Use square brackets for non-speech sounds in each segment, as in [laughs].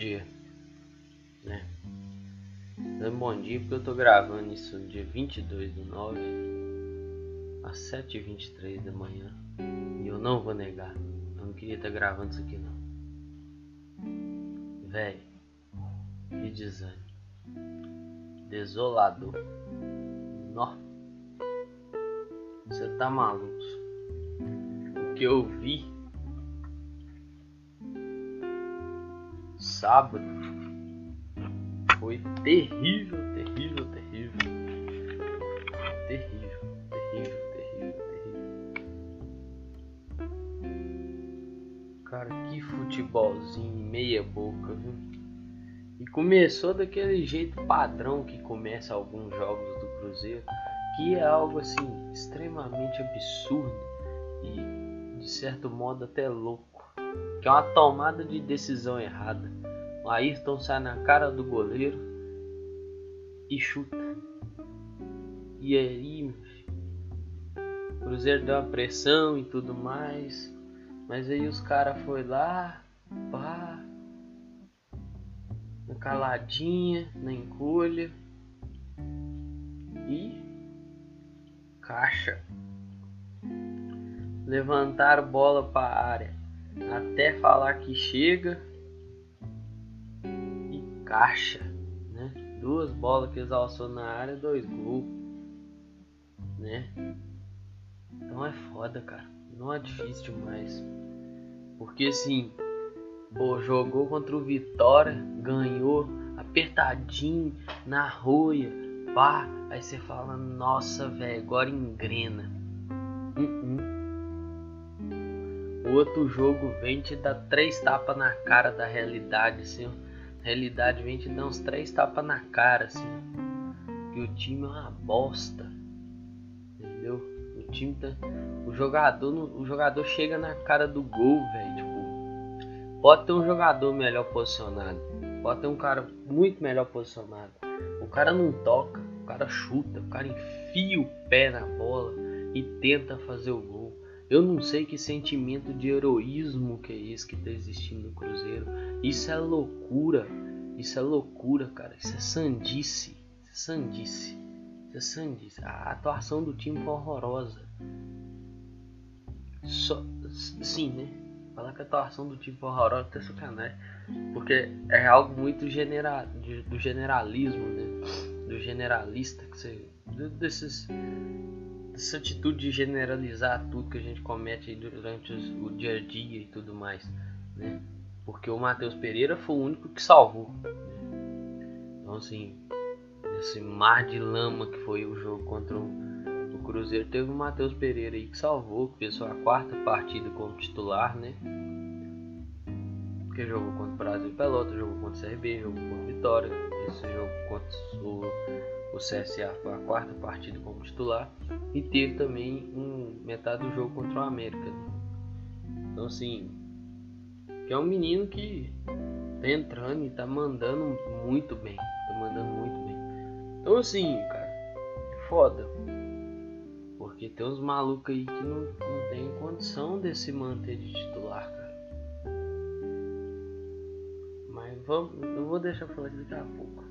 dia, né? Dando bom dia porque eu tô gravando isso no dia 22 do 9 às 7h23 da manhã e eu não vou negar, eu não queria estar tá gravando isso aqui não. Véi, que desânimo, desolador, nó, você tá maluco? O que eu vi sábado foi terrível, terrível, terrível. Terrível, terrível, terrível, terrível. Cara, que futebolzinho meia boca, viu? E começou daquele jeito padrão que começa alguns jogos do Cruzeiro, que é algo assim extremamente absurdo e de certo modo até louco, que é uma tomada de decisão errada o Ayrton sai na cara do goleiro e chuta. E aí, o Cruzeiro deu uma pressão e tudo mais. Mas aí os caras foi lá, pá, na caladinha, na encolha. E caixa. Levantaram bola para a área até falar que chega caixa, né? Duas bolas que exalçou na área, dois gols, né? Então é foda, cara. Não é difícil demais. Porque assim, pô, jogou contra o Vitória, ganhou apertadinho na roia, pá. Aí você fala, nossa, velho, agora engrena. Uh -uh. Outro jogo vem te dar três tapas na cara da realidade, assim, realidade vem te dar uns três tapas na cara, assim. Que o time é uma bosta. Entendeu? O time tá. O jogador, o jogador chega na cara do gol, velho. Tipo, pode ter um jogador melhor posicionado. Pode ter um cara muito melhor posicionado. O cara não toca, o cara chuta, o cara enfia o pé na bola e tenta fazer o gol. Eu não sei que sentimento de heroísmo que é esse que tá existindo no Cruzeiro. Isso é loucura. Isso é loucura, cara. Isso é sandice. Isso é sandice. Isso é sandice. A atuação do time foi horrorosa. Só, sim, né? Falar que a atuação do time foi horrorosa é sacanagem. Porque é algo muito genera, do generalismo, né? Do generalista que você. Desses essa atitude de generalizar tudo que a gente comete durante o dia a dia e tudo mais, né? Porque o Matheus Pereira foi o único que salvou. Então assim, esse mar de lama que foi o jogo contra o, o Cruzeiro, teve o Matheus Pereira aí que salvou, que fez sua quarta partida como titular, né? Que jogou contra o Brasil Pelota, jogou contra o CRB, jogou contra o Vitória, esse jogo contra o o CSA foi a quarta partida como titular e teve também um, metade do jogo contra o América. Então assim, que é um menino que tá entrando e tá mandando muito bem, tá mandando muito bem. Então assim, cara, é foda. Porque tem uns malucos aí que não, não tem condição de se manter de titular, cara. Mas vamos, eu vou deixar falar daqui a pouco.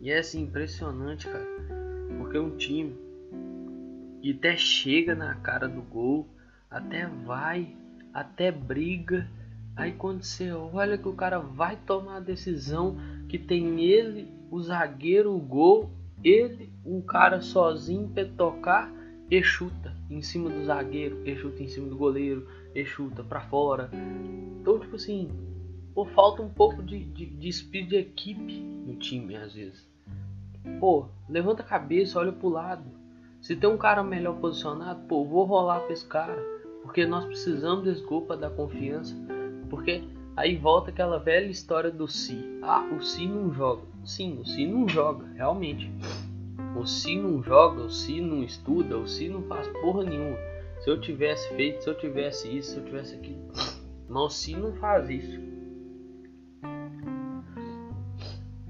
E é assim, impressionante, cara. Porque é um time que até chega na cara do gol, até vai, até briga. Aí quando você olha que o cara vai tomar a decisão, que tem ele, o zagueiro, o gol, ele, um cara sozinho para tocar e chuta em cima do zagueiro, e chuta em cima do goleiro, e chuta para fora. Então, tipo assim, pô, falta um pouco de, de, de espírito de equipe no time às vezes. Pô, levanta a cabeça, olha pro lado. Se tem um cara melhor posicionado, pô, vou rolar pra esse cara. Porque nós precisamos desse gol pra dar confiança. Porque aí volta aquela velha história do Si. Ah, o Si não joga. Sim, o Si não joga, realmente. O Si não joga, o Si não estuda, o Si não faz porra nenhuma. Se eu tivesse feito, se eu tivesse isso, se eu tivesse aquilo. Mas o Si não faz isso.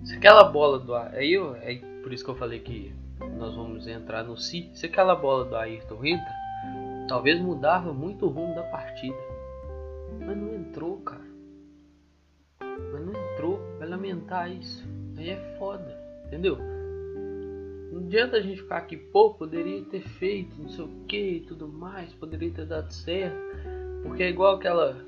Se aquela bola do aí, eu, é por isso que eu falei que nós vamos entrar no si. Se aquela bola do Ayrton entra, talvez mudava muito o rumo da partida. Mas não entrou, cara. Mas não entrou. vai lamentar isso. Aí é foda, entendeu? Não adianta a gente ficar aqui, pô, poderia ter feito, não sei o que e tudo mais, poderia ter dado certo. Porque é igual aquela.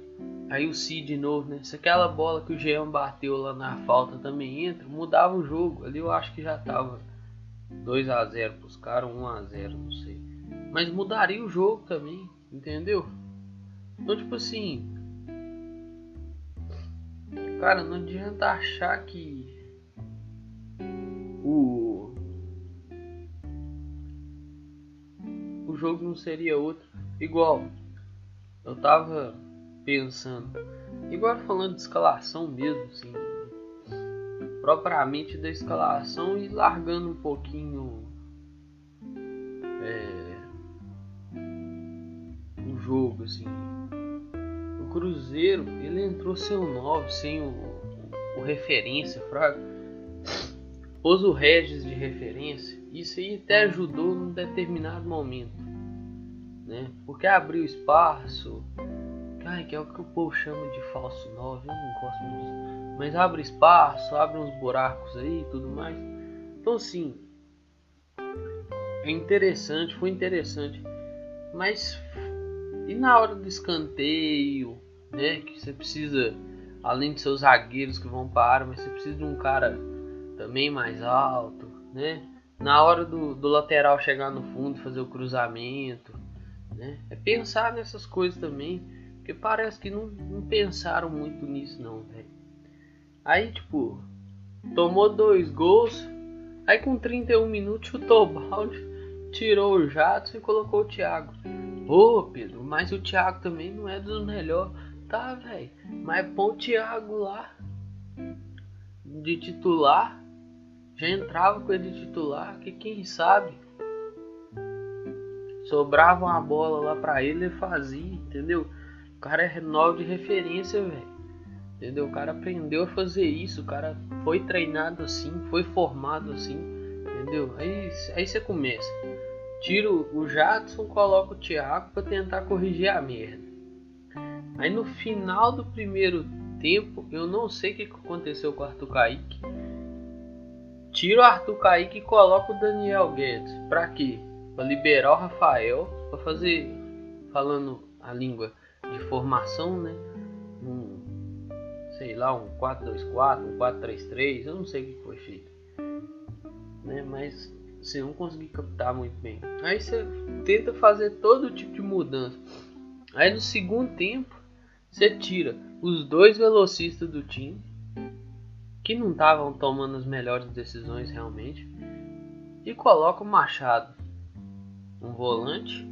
Aí o Cid de novo, né? Se aquela bola que o Jean bateu lá na falta também entra, mudava o jogo. Ali eu acho que já tava 2 a 0 pros caras, 1 a 0 não sei. Mas mudaria o jogo também, entendeu? Então, tipo assim. Cara, não adianta achar que. O. O jogo não seria outro. Igual. Eu tava pensando. Igual falando de escalação mesmo, assim. Propriamente da escalação e largando um pouquinho. É, o jogo, assim Cruzeiro, ele entrou sem o 9, sem o, o, o referência, fraco. Pôs o Regis de referência. Isso aí até ajudou num determinado momento. Né? Porque abriu espaço. Ai, que é o que o povo chama de falso 9. Eu não gosto muito. Mas abre espaço, abre uns buracos aí e tudo mais. Então, assim. É interessante, foi interessante. Mas e na hora do escanteio, né? Que você precisa, além de seus zagueiros que vão para a área, mas você precisa de um cara também mais alto, né? Na hora do, do lateral chegar no fundo, fazer o cruzamento, né? É pensar nessas coisas também, porque parece que não, não pensaram muito nisso não, velho. Aí, tipo, tomou dois gols, aí com 31 minutos o balde, tirou o Jadson e colocou o Thiago. Ô, Pedro, mas o Thiago também não é dos melhores. Tá, velho. Mas põe o Thiago lá de titular. Já entrava com ele de titular. Que quem sabe sobrava uma bola lá pra ele e fazia, entendeu? O cara é nove de referência, velho. Entendeu? O cara aprendeu a fazer isso. O cara foi treinado assim, foi formado assim. Entendeu? Aí, aí você começa tiro o Jadson, coloca o Thiago para tentar corrigir a merda. Aí no final do primeiro tempo, eu não sei o que aconteceu com o Arthur Kaique. Tiro o Arthur Kaique e coloca o Daniel Guedes. Pra quê? Pra liberar o Rafael, pra fazer, falando a língua de formação, né? Um, sei lá, um 4-2-4, um 4-3-3, eu não sei o que foi feito. Né? Mas você não conseguir captar muito bem. Aí você tenta fazer todo tipo de mudança. Aí no segundo tempo, você tira os dois velocistas do time, que não estavam tomando as melhores decisões realmente, e coloca o Machado, um volante,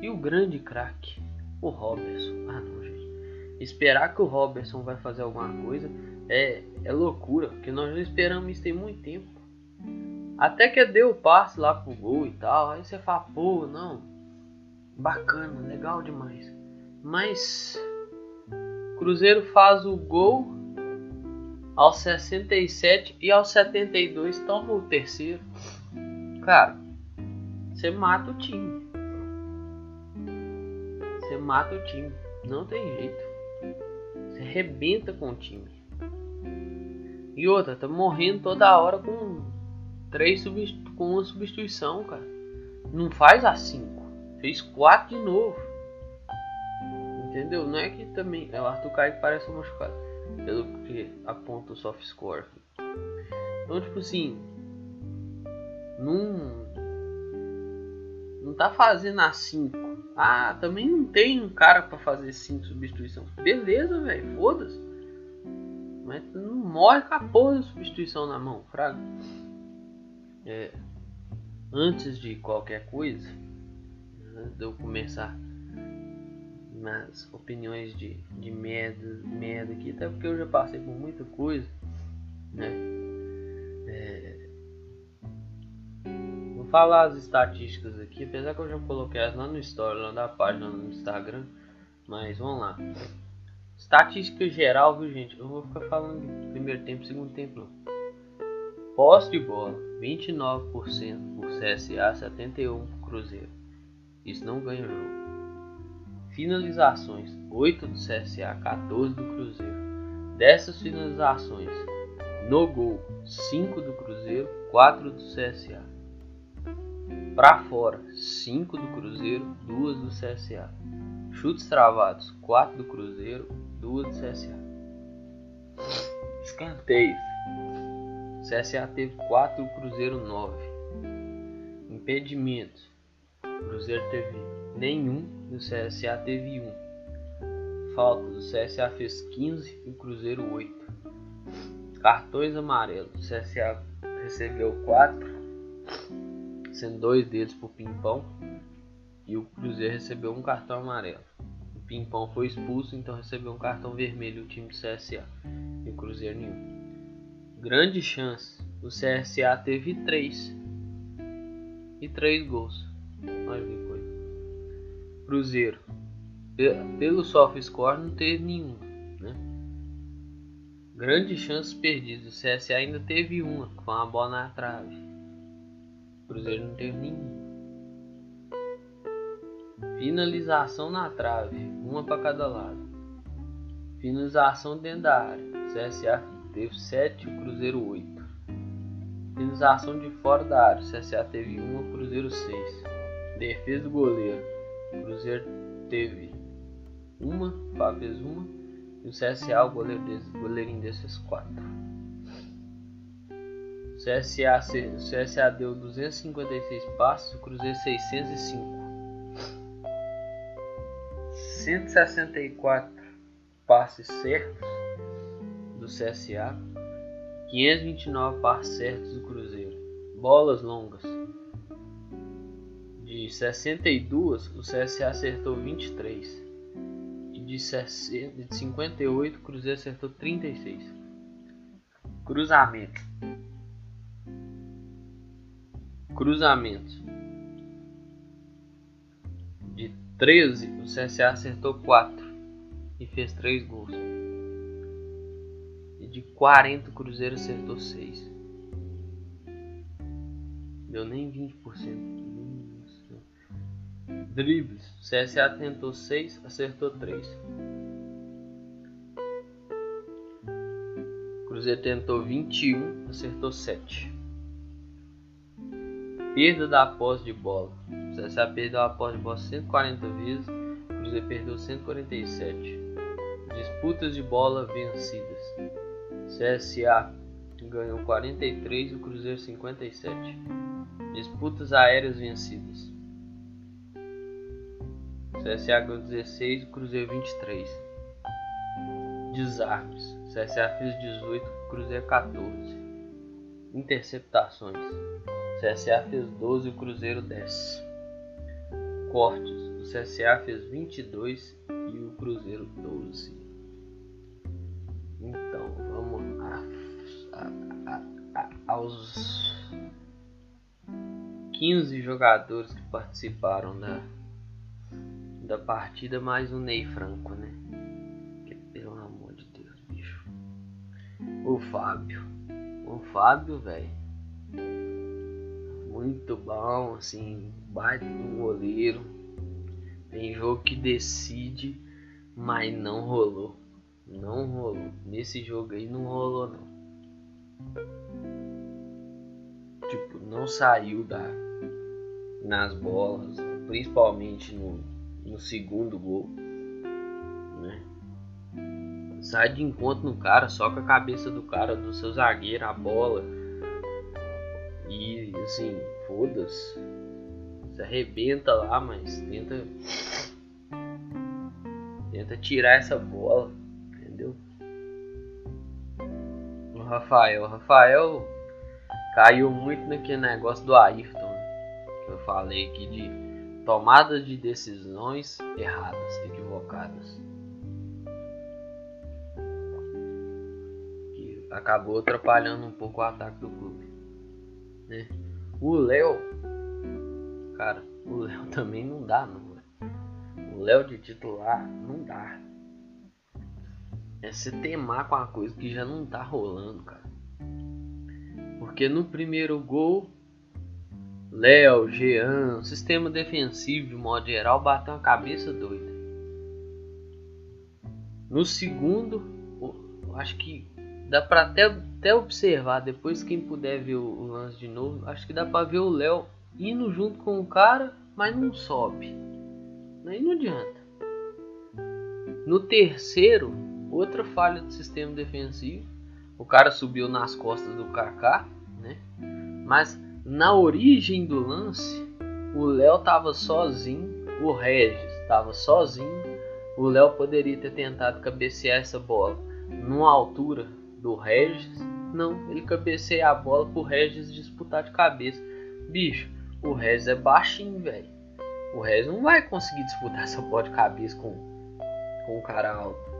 e o grande craque, o Robertson. Ah não, gente. Esperar que o Robertson vai fazer alguma coisa é, é loucura, porque nós já esperamos isso tem muito tempo. Até que deu o passe lá pro gol e tal. Aí você fala, pô, não. Bacana, legal demais. Mas Cruzeiro faz o gol aos 67 e aos 72 toma o terceiro. Cara, você mata o time. Você mata o time. Não tem jeito. Você rebenta com o time. E outra, tá morrendo toda hora com três com uma substituição, cara. Não faz a 5. Fez 4 de novo. Entendeu? Não é que também. É o Arthur Kaique parece machucado. Pelo que aponta o soft score. Então, tipo assim. Não. Não tá fazendo a 5. Ah, também não tem um cara para fazer 5 substituições. Beleza, velho. Foda-se. Mas não morre com a porra da substituição na mão, fraco é, antes de qualquer coisa, né, de eu começar nas opiniões de, de merda, merda aqui, até porque eu já passei por muita coisa, né? É, falar as estatísticas aqui, apesar que eu já coloquei elas lá no story, lá da página no Instagram, mas vamos lá. Estatística geral, viu gente? Eu vou ficar falando primeiro tempo, segundo tempo não. Posse de bola, 29% por CSA, 71% por Cruzeiro. Isso não ganha jogo. Finalizações, 8 do CSA, 14 do Cruzeiro. Dessas finalizações, No gol, 5 do Cruzeiro, 4 do CSA. Pra fora, 5 do Cruzeiro, 2 do CSA. Chutes travados, 4 do Cruzeiro, 2 do CSA. Escanteios. CSA teve 4, o Cruzeiro 9. Impedimentos. Cruzeiro teve nenhum e o CSA teve 1. Faltas. O CSA fez 15 e o Cruzeiro 8. Cartões amarelos. O CSA recebeu 4, sendo dois deles por pimpão. E o Cruzeiro recebeu um cartão amarelo. O pimpão foi expulso, então recebeu um cartão vermelho o time do CSA. E o Cruzeiro nenhum. Grande chance. O CSA teve 3. E 3 gols. Olha que coisa. Cruzeiro. Pelo soft score não teve nenhum. Né? Grandes chances perdidas. O CSA ainda teve uma, com a bola na trave. Cruzeiro não teve nenhum. Finalização na trave, uma para cada lado. Finalização dentro da área. CSA teve 7 o Cruzeiro 8. Finalização de fora da área. CSA teve 1, o Cruzeiro 6. Defesa do goleiro. Cruzeiro teve uma, o Fábio fez uma. E o CSA, o goleiro desse, goleirinho desses 4. CSA, CSA deu 256 passos, o Cruzeiro 605. 164 passes certos do CSA, 529 passes certos do Cruzeiro. Bolas longas. De 62, o CSA acertou 23. E de, 60, de 58, o Cruzeiro acertou 36. Cruzamento. Cruzamento. De 13, o CSA acertou 4 e fez 3 gols. E de 40, o Cruzeiro acertou 6. Deu nem 20%. Dribles. O CSA tentou 6, acertou 3. O Cruzeiro tentou 21, acertou 7. Perda da posse de bola. O CSA perdeu a posse de bola 140 vezes, o Cruzeiro perdeu 147. Disputas de bola vencidas. CSA ganhou 43 e o Cruzeiro 57. Disputas aéreas vencidas. CSA ganhou 16 e o Cruzeiro 23. Desarmes. CSA fez 18 e o Cruzeiro 14. Interceptações. CSA fez 12 e o Cruzeiro 10. Cortes. O CSA fez 22 e o Cruzeiro 12. Então vamos a, a, a, aos 15 jogadores que participaram da, da partida, mais o Ney Franco, né? Que, pelo amor de Deus, bicho. O Fábio. O Fábio, velho muito bom, assim, baita do goleiro. Tem jogo que decide, mas não rolou. Não rolou. Nesse jogo aí não rolou não. Tipo, não saiu da nas bolas, principalmente no, no segundo gol, né? Sai de encontro no cara, só com a cabeça do cara, do seu zagueiro, a bola e assim, foda-se. Se arrebenta lá, mas tenta. Tenta tirar essa bola, entendeu? O Rafael. O Rafael caiu muito naquele negócio do Ayrton. Que eu falei aqui de tomadas de decisões erradas, equivocadas. Acabou atrapalhando um pouco o ataque do clube né? O Léo, cara, o Léo [laughs] também não dá, não. O Léo de titular não dá. É se temar com a coisa que já não tá rolando, cara. Porque no primeiro gol, Léo, Jean, sistema defensivo de modo geral bateu uma cabeça doida. No segundo, acho que dá pra até, até observar, depois quem puder ver o, o lance de novo, acho que dá pra ver o Léo indo junto com o cara, mas não sobe. Aí não adianta. No terceiro, outra falha do sistema defensivo. O cara subiu nas costas do Kaká, né? Mas na origem do lance, o Léo tava sozinho, o Regis tava sozinho. O Léo poderia ter tentado cabecear essa bola numa altura do Regis. Não, ele cabeceia a bola pro Regis disputar de cabeça. Bicho, o Regis é baixinho, velho. O Regis não vai conseguir disputar [laughs] essa bola de cabeça com, com o cara alto.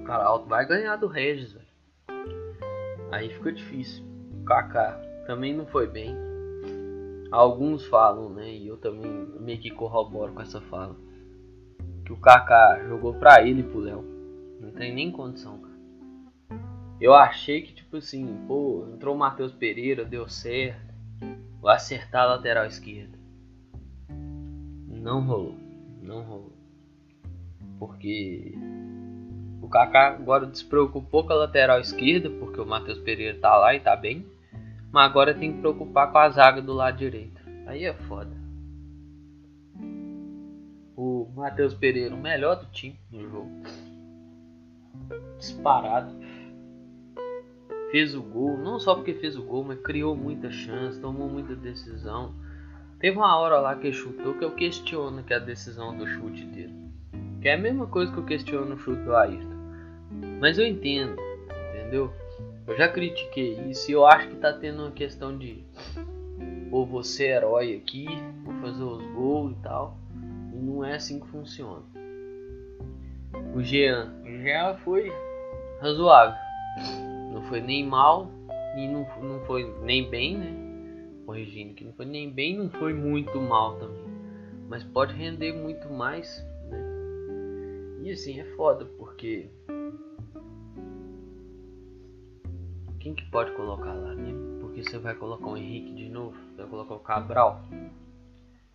O cara alto vai ganhar do Regis, velho. Aí fica difícil. O Kaká também não foi bem. Alguns falam, né? E eu também meio que corroboro com essa fala. Que o Kaká jogou pra ele e pro Léo. Não tem nem condição, cara. Eu achei que, tipo assim, pô, entrou o Matheus Pereira, deu certo. Vou acertar a lateral esquerda. Não rolou. Não rolou. Porque o Kaká agora despreocupou com a lateral esquerda, porque o Matheus Pereira tá lá e tá bem. Mas agora tem que preocupar com a zaga do lado direito. Aí é foda. O Matheus Pereira, o melhor do time no jogo. Disparado. Fez o gol, não só porque fez o gol, mas criou muita chance, tomou muita decisão. Teve uma hora lá que ele chutou que eu questiono que a decisão do chute dele. Que é a mesma coisa que eu questiono no chute do Ayrton. Mas eu entendo, entendeu? Eu já critiquei isso e eu acho que tá tendo uma questão de ou você é herói aqui, vou fazer os gols e tal. E não é assim que funciona. O Jean, o Jean foi razoável. Não foi nem mal e não, não foi nem bem, né? Corrigindo que não foi nem bem, não foi muito mal também. Mas pode render muito mais, né? E assim é foda porque Quem que pode colocar lá, né? Porque você vai colocar o Henrique de novo, vai colocar o Cabral.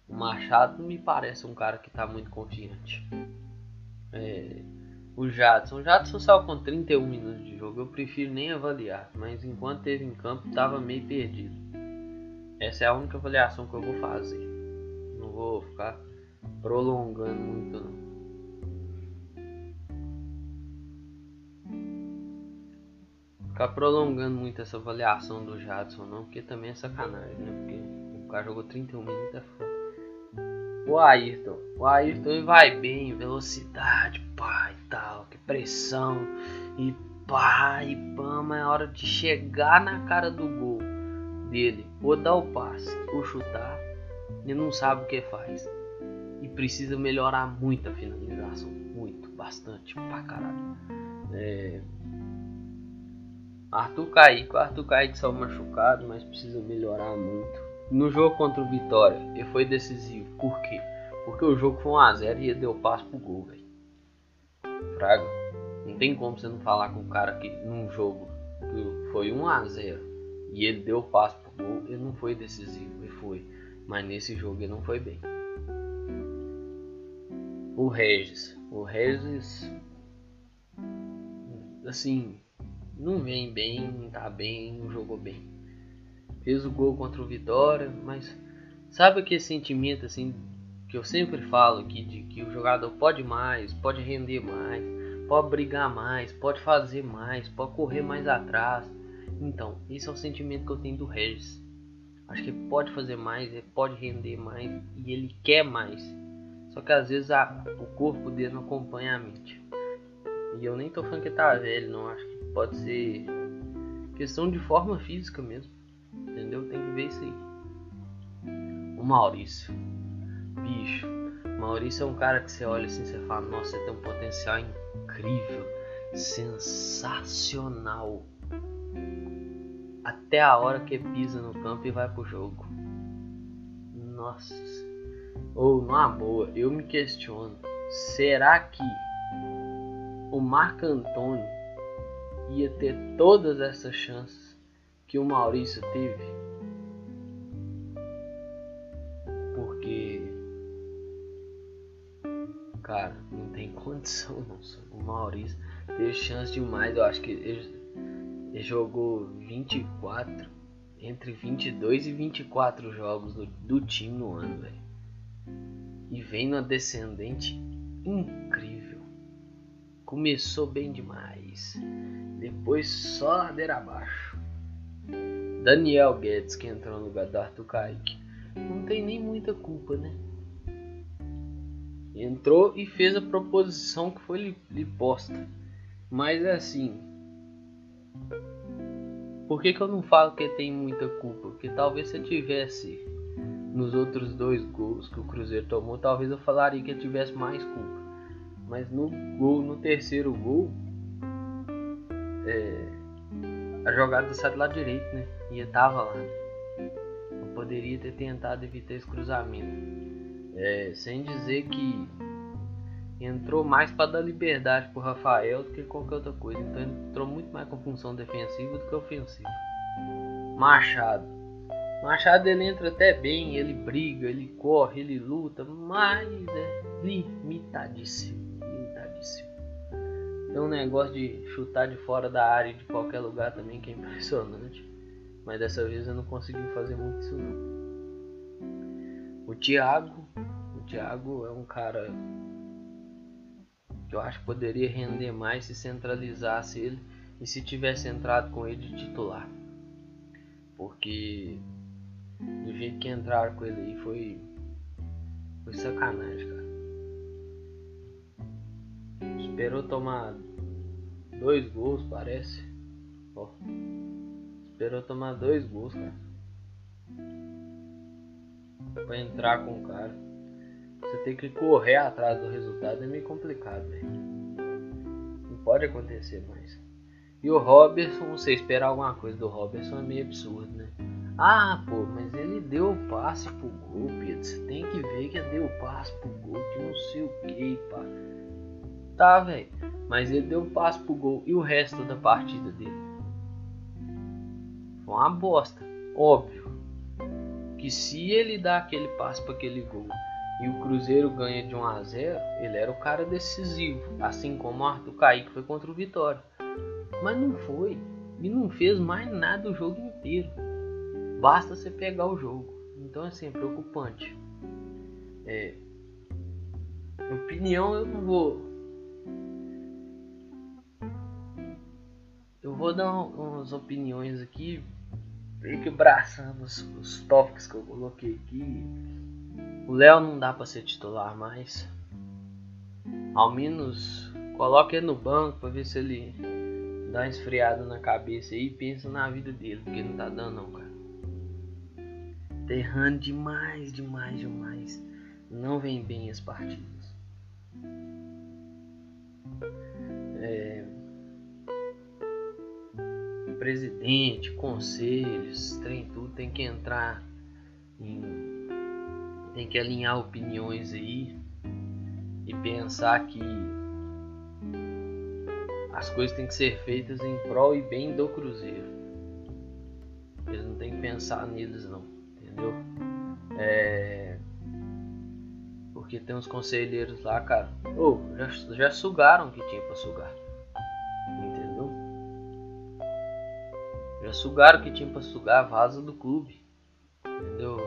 O Machado me parece um cara que tá muito confiante. É, o Jadson. O Jadson saiu com 31 minutos de jogo. Eu prefiro nem avaliar. Mas enquanto teve em campo, tava meio perdido. Essa é a única avaliação que eu vou fazer. Não vou ficar prolongando muito não. ficar prolongando muito essa avaliação do Jadson, não, porque também é sacanagem, né? Porque o cara jogou 31 minutos é foda. O Ayrton, o Ayrton vai bem, velocidade, pá e tal, que pressão, e pá e pá, mas é hora de chegar na cara do gol dele, ou dar o passe, ou chutar, ele não sabe o que faz. E precisa melhorar muito a finalização, muito, bastante, pra caralho. É, Arthur Kaique. O Arthur Kaique saiu machucado, mas precisa melhorar muito. No jogo contra o Vitória, ele foi decisivo. Por quê? Porque o jogo foi 1x0 e ele deu passo pro gol, velho. Fraga. Não tem como você não falar com o cara que num jogo que foi 1x0 e ele deu passo pro gol, ele não foi decisivo. Ele foi. Mas nesse jogo ele não foi bem. O Regis. O Regis. Assim, não vem bem, não tá bem, não jogou bem. Fez o gol contra o Vitória, mas sabe aquele sentimento assim que eu sempre falo aqui de que o jogador pode mais, pode render mais, pode brigar mais, pode fazer mais, pode correr mais atrás. Então, esse é o sentimento que eu tenho do Regis. Acho que ele pode fazer mais, ele pode render mais e ele quer mais. Só que às vezes a, o corpo dele não acompanha a mente. E eu nem tô falando que tá velho, não. Acho que pode ser questão de forma física mesmo. Entendeu? Tem que ver isso aí. O Maurício. Bicho. Maurício é um cara que você olha assim e fala, nossa, você tem um potencial incrível, sensacional. Até a hora que pisa no campo e vai pro jogo. Nossa. Ou, numa boa, eu me questiono. Será que o Marco Antônio ia ter todas essas chances que o Maurício teve. Porque, cara, não tem [laughs] condição não. O Maurício teve chance demais. Eu acho que ele, Ele jogou 24, entre 22 e 24 jogos do, do time no ano, velho. E vem numa descendente incrível. Começou bem demais. Depois só ladeira abaixo. Daniel Guedes, que entrou no lugar do Arthur Kaique, não tem nem muita culpa, né? Entrou e fez a proposição que foi lhe, lhe posta. Mas é assim. Por que, que eu não falo que tem muita culpa? Porque talvez se eu tivesse nos outros dois gols que o Cruzeiro tomou, talvez eu falaria que eu tivesse mais culpa. Mas no gol, no terceiro gol, é, a jogada sai do lado direito, né? E eu tava lá. Eu poderia ter tentado evitar esse cruzamento. É, sem dizer que entrou mais para dar liberdade pro Rafael do que qualquer outra coisa. Então entrou muito mais com função defensiva do que ofensiva. Machado. Machado ele entra até bem, ele briga, ele corre, ele luta, mas é limitadíssimo. Limitadíssimo. Tem um negócio de chutar de fora da área de qualquer lugar também que é impressionante. Mas dessa vez eu não consegui fazer muito isso não. O Thiago, o Thiago é um cara que eu acho que poderia render mais se centralizasse ele e se tivesse entrado com ele de titular. Porque do jeito que entraram com ele aí foi. Foi sacanagem, cara. Esperou tomar dois gols, parece. Ó. Esperou tomar dois gols, cara. Pra entrar com o cara. Você tem que correr atrás do resultado é meio complicado, velho. Não pode acontecer mais. E o Robertson, você esperar alguma coisa do Robertson é meio absurdo, né? Ah, pô, mas ele deu o passe pro gol, Pedro. Você tem que ver que deu o passe pro gol, que não sei o que, pá. Tá, velho. Mas ele deu o passe pro gol. E o resto da partida dele? Uma bosta. Óbvio. Que se ele dá aquele passe para aquele gol e o Cruzeiro ganha de 1 a 0, ele era o cara decisivo, assim como o Arthur Kaique foi contra o Vitória. Mas não foi, e não fez mais nada o jogo inteiro. Basta você pegar o jogo. Então assim, é preocupante. É, opinião eu não vou. Eu vou dar umas opiniões aqui, meio que braçando os, os tópicos que eu coloquei aqui o Léo não dá para ser titular mais. Ao menos coloque ele no banco para ver se ele dá uma esfriada na cabeça e pensa na vida dele, porque não tá dando não, cara. Tá errando demais, demais, demais. Não vem bem as partidas. É... Presidente, conselhos, trem tudo tem que entrar em tem que alinhar opiniões aí e pensar que as coisas têm que ser feitas em prol e bem do Cruzeiro. Eles não tem que pensar neles não, entendeu? É... Porque tem uns conselheiros lá, cara, oh, já, já sugaram o que tinha para sugar. Já sugaram o que tinha para sugar, vaza do clube. Entendeu?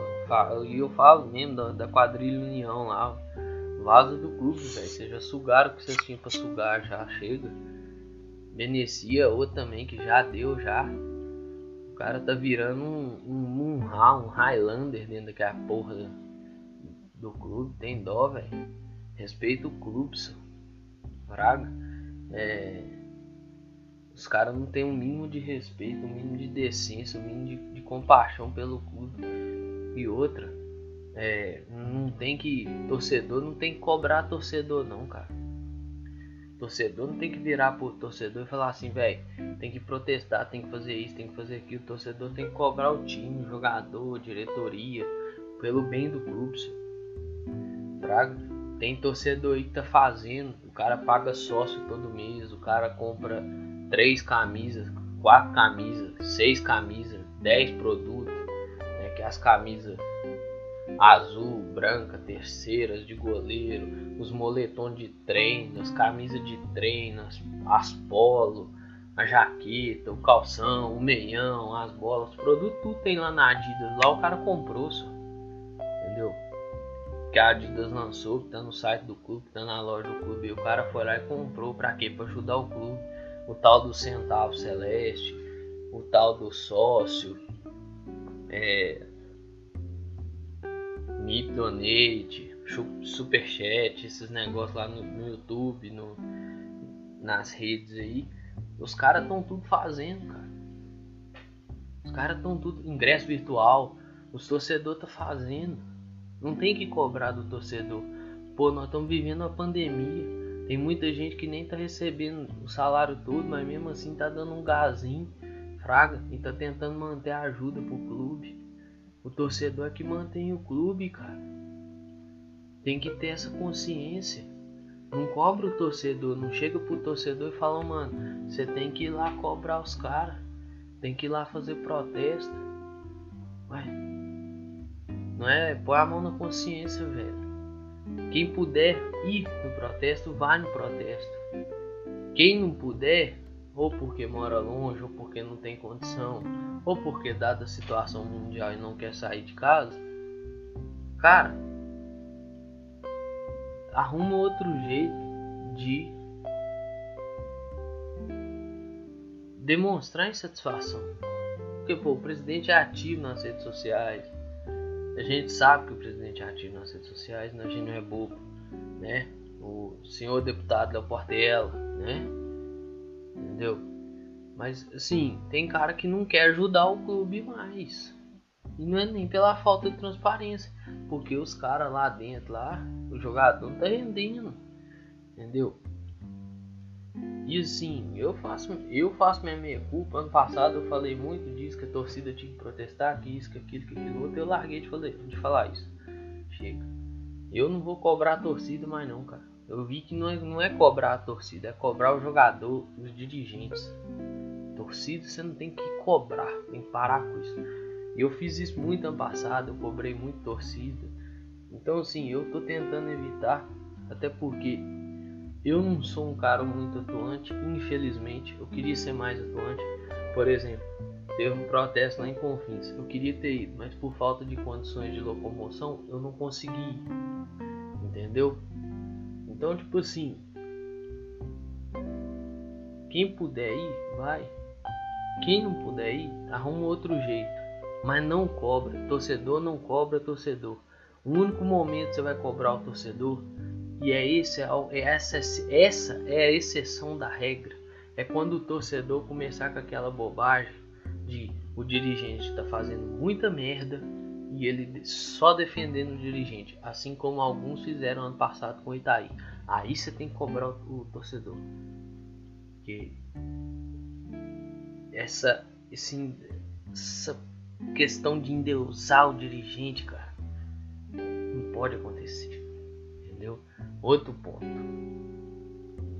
E eu falo mesmo da, da quadrilha União lá. Vaza do clube, velho. Vocês já sugaram o que vocês tinham pra sugar, já chega. Benecia, outro também que já deu, já. O cara tá virando um, um, um, Highlander dentro daquela porra do, do clube. Tem dó, velho. Respeita o clube, só. Praga. É, os caras não tem um mínimo de respeito, um mínimo de decência, um mínimo de, de compaixão pelo clube. E outra, é, não tem que. Torcedor não tem que cobrar torcedor, não, cara. Torcedor não tem que virar pro torcedor e falar assim, velho, tem que protestar, tem que fazer isso, tem que fazer aquilo. O torcedor tem que cobrar o time, o jogador, diretoria, pelo bem do clube. Praga. Tem torcedor aí que tá fazendo, o cara paga sócio todo mês, o cara compra três camisas, quatro camisas, seis camisas, dez produtos que as camisas azul, branca, terceiras de goleiro, os moletons de treino, as camisas de treino, as, as polo, a jaqueta, o calção, o meião, as bolas, os produtos, tudo tem lá na Adidas. Lá o cara comprou, só. Entendeu? Que a Adidas lançou, que tá no site do clube, que tá na loja do clube. E o cara foi lá e comprou pra quê? Pra ajudar o clube. O tal do centavo celeste, o tal do sócio, é, Meet Donate, Superchat, esses negócios lá no, no YouTube, no, nas redes aí. Os caras estão tudo fazendo, cara. Os caras estão tudo. Ingresso virtual. Os torcedores tá fazendo. Não tem que cobrar do torcedor. Pô, nós estamos vivendo uma pandemia. Tem muita gente que nem tá recebendo o salário todo, mas mesmo assim tá dando um gazinho, fraga, e tá tentando manter a ajuda pro clube. O torcedor é que mantém o clube, cara. Tem que ter essa consciência. Não cobra o torcedor, não chega pro torcedor e fala, mano, você tem que ir lá cobrar os caras. Tem que ir lá fazer protesto. Ué, não é? Põe a mão na consciência, velho. Quem puder ir no protesto, vá no protesto. Quem não puder, ou porque mora longe, ou porque não tem condição, ou porque dada a situação mundial e não quer sair de casa, cara, arruma outro jeito de demonstrar insatisfação. Porque pô, o presidente é ativo nas redes sociais. A gente sabe que o presidente é ativo nas redes sociais, né? a gente não é bobo, né? O senhor deputado Léo Portela, né? Entendeu? Mas assim, tem cara que não quer ajudar o clube mais. E não é nem pela falta de transparência, porque os caras lá dentro, lá, o jogador não tá rendendo, entendeu? E assim, eu faço, eu faço minha meia culpa. Ano passado eu falei muito disso, que a torcida tinha que protestar, que isso, que aquilo, que aquilo outro. Eu larguei de, fazer, de falar isso. Chega. Eu não vou cobrar a torcida mais não, cara. Eu vi que não é, não é cobrar a torcida, é cobrar o jogador, os dirigentes. Torcida você não tem que cobrar, tem que parar com isso. Eu fiz isso muito ano passado, eu cobrei muito torcida. Então assim, eu tô tentando evitar, até porque eu não sou um cara muito atuante, infelizmente. Eu queria ser mais atuante. Por exemplo, teve um protesto lá em Confins. Eu queria ter ido, mas por falta de condições de locomoção, eu não consegui ir. Entendeu? Então, tipo assim, quem puder ir, vai. Quem não puder ir, arruma outro jeito. Mas não cobra. Torcedor não cobra torcedor. O único momento que você vai cobrar o torcedor, e é, esse, é essa, essa é a exceção da regra, é quando o torcedor começar com aquela bobagem de o dirigente está fazendo muita merda e ele só defendendo o dirigente, assim como alguns fizeram ano passado com o Itaí. Aí você tem que cobrar o, o torcedor. Porque essa, esse, essa questão de endeusar o dirigente, cara, não pode acontecer. Entendeu? Outro ponto.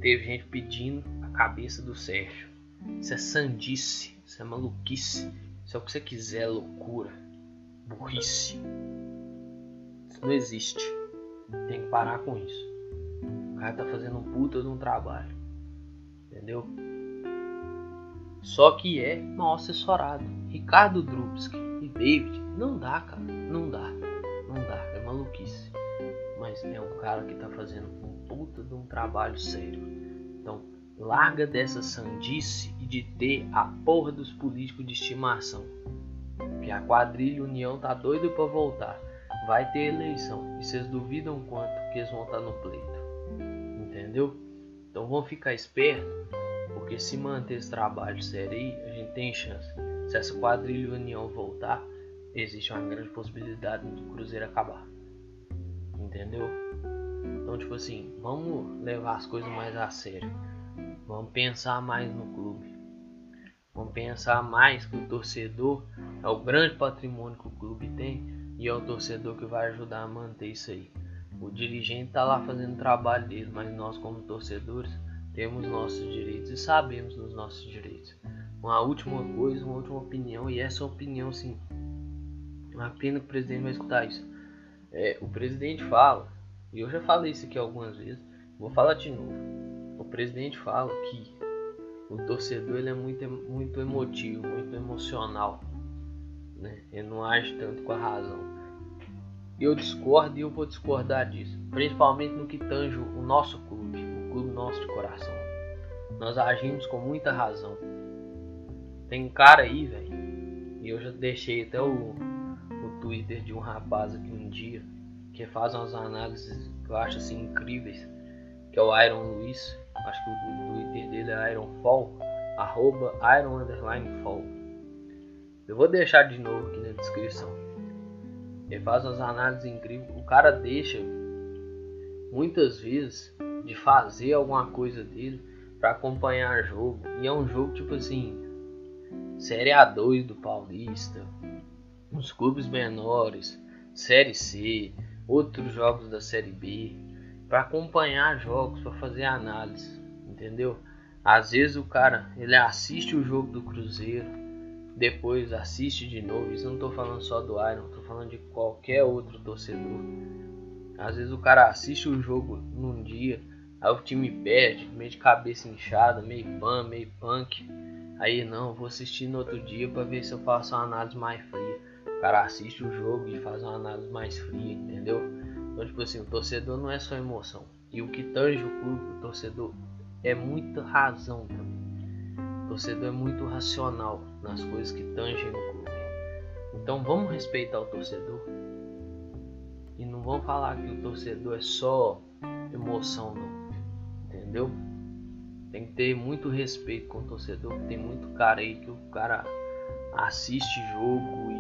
Teve gente pedindo a cabeça do Sérgio. Isso é sandice, isso é maluquice. Isso é o que você quiser, loucura, burrice. Isso não existe. Tem que parar com isso. O cara tá fazendo um puta de um trabalho. Entendeu? Só que é mal assessorado. Ricardo Drubsky e David, não dá, cara. Não dá. Não dá. É maluquice. Mas é um cara que tá fazendo um puta de um trabalho sério. Então, larga dessa sandice e de ter a porra dos políticos de estimação. Que a quadrilha União tá doida para voltar. Vai ter eleição. E vocês duvidam quanto que eles vão estar tá no pleito. Entendeu? Então vão ficar espertos porque se manter esse trabalho sério aí, a gente tem chance. Se essa quadrilha União voltar, existe uma grande possibilidade do Cruzeiro acabar. Entendeu? Então, tipo assim, vamos levar as coisas mais a sério. Vamos pensar mais no clube. Vamos pensar mais que o torcedor é o grande patrimônio que o clube tem e é o torcedor que vai ajudar a manter isso aí. O dirigente tá lá fazendo o trabalho dele, mas nós como torcedores temos nossos direitos e sabemos dos nossos direitos. Uma última coisa, uma última opinião, e essa opinião, sim, uma pena que o presidente vai escutar isso. É, o presidente fala, e eu já falei isso aqui algumas vezes, vou falar de novo. Presidente fala que o torcedor ele é muito, muito emotivo, muito emocional. Né? Ele não age tanto com a razão. Eu discordo e eu vou discordar disso. Principalmente no que tange o nosso clube, o clube nosso de coração. Nós agimos com muita razão. Tem um cara aí, velho, e eu já deixei até o, o Twitter de um rapaz aqui um dia, que faz umas análises que eu acho assim incríveis, que é o Iron Luiz. Acho que o, Twitter dele é Ironfall, arroba Iron Underline Fall. Eu vou deixar de novo aqui na descrição. Ele faz umas análises incríveis. O cara deixa muitas vezes de fazer alguma coisa dele para acompanhar jogo. E é um jogo tipo assim, Série A2 do Paulista, uns clubes menores, Série C, outros jogos da Série B, para acompanhar jogos, para fazer análise, entendeu? Às vezes o cara ele assiste o jogo do Cruzeiro, depois assiste de novo. Isso não estou falando só do Iron, estou falando de qualquer outro torcedor. Às vezes o cara assiste o jogo num dia, aí o time perde, meio de cabeça inchada, meio pan, meio punk. Aí não, vou assistir no outro dia para ver se eu faço uma análise mais fria. O cara assiste o jogo e faz uma análise mais fria, entendeu? Então, tipo assim, o torcedor não é só emoção. E o que tange o clube, o torcedor, é muita razão também. O torcedor é muito racional nas coisas que tangem no clube. Então vamos respeitar o torcedor. E não vamos falar que o torcedor é só emoção, não. Entendeu? Tem que ter muito respeito com o torcedor. Tem muito cara aí que o cara assiste jogo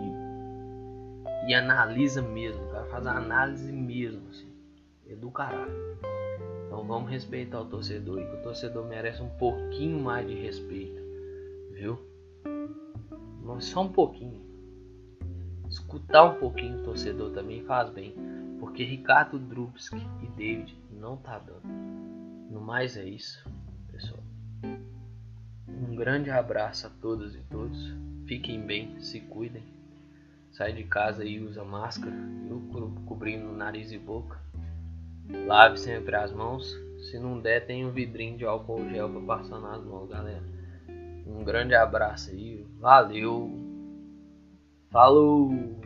e, e analisa mesmo. O cara faz análise mesmo, assim. É do caralho. Então vamos respeitar o torcedor e que o torcedor merece um pouquinho mais de respeito, viu? Mas só um pouquinho. Escutar um pouquinho o torcedor também faz bem, porque Ricardo Drubsky e David não tá dando. No mais é isso pessoal. Um grande abraço a todas e todos. Fiquem bem, se cuidem. Sai de casa e usa máscara, viu? cobrindo nariz e boca. Lave sempre as mãos. Se não der, tem um vidrinho de álcool gel para passar nas mãos, galera. Um grande abraço aí. Valeu. Falou.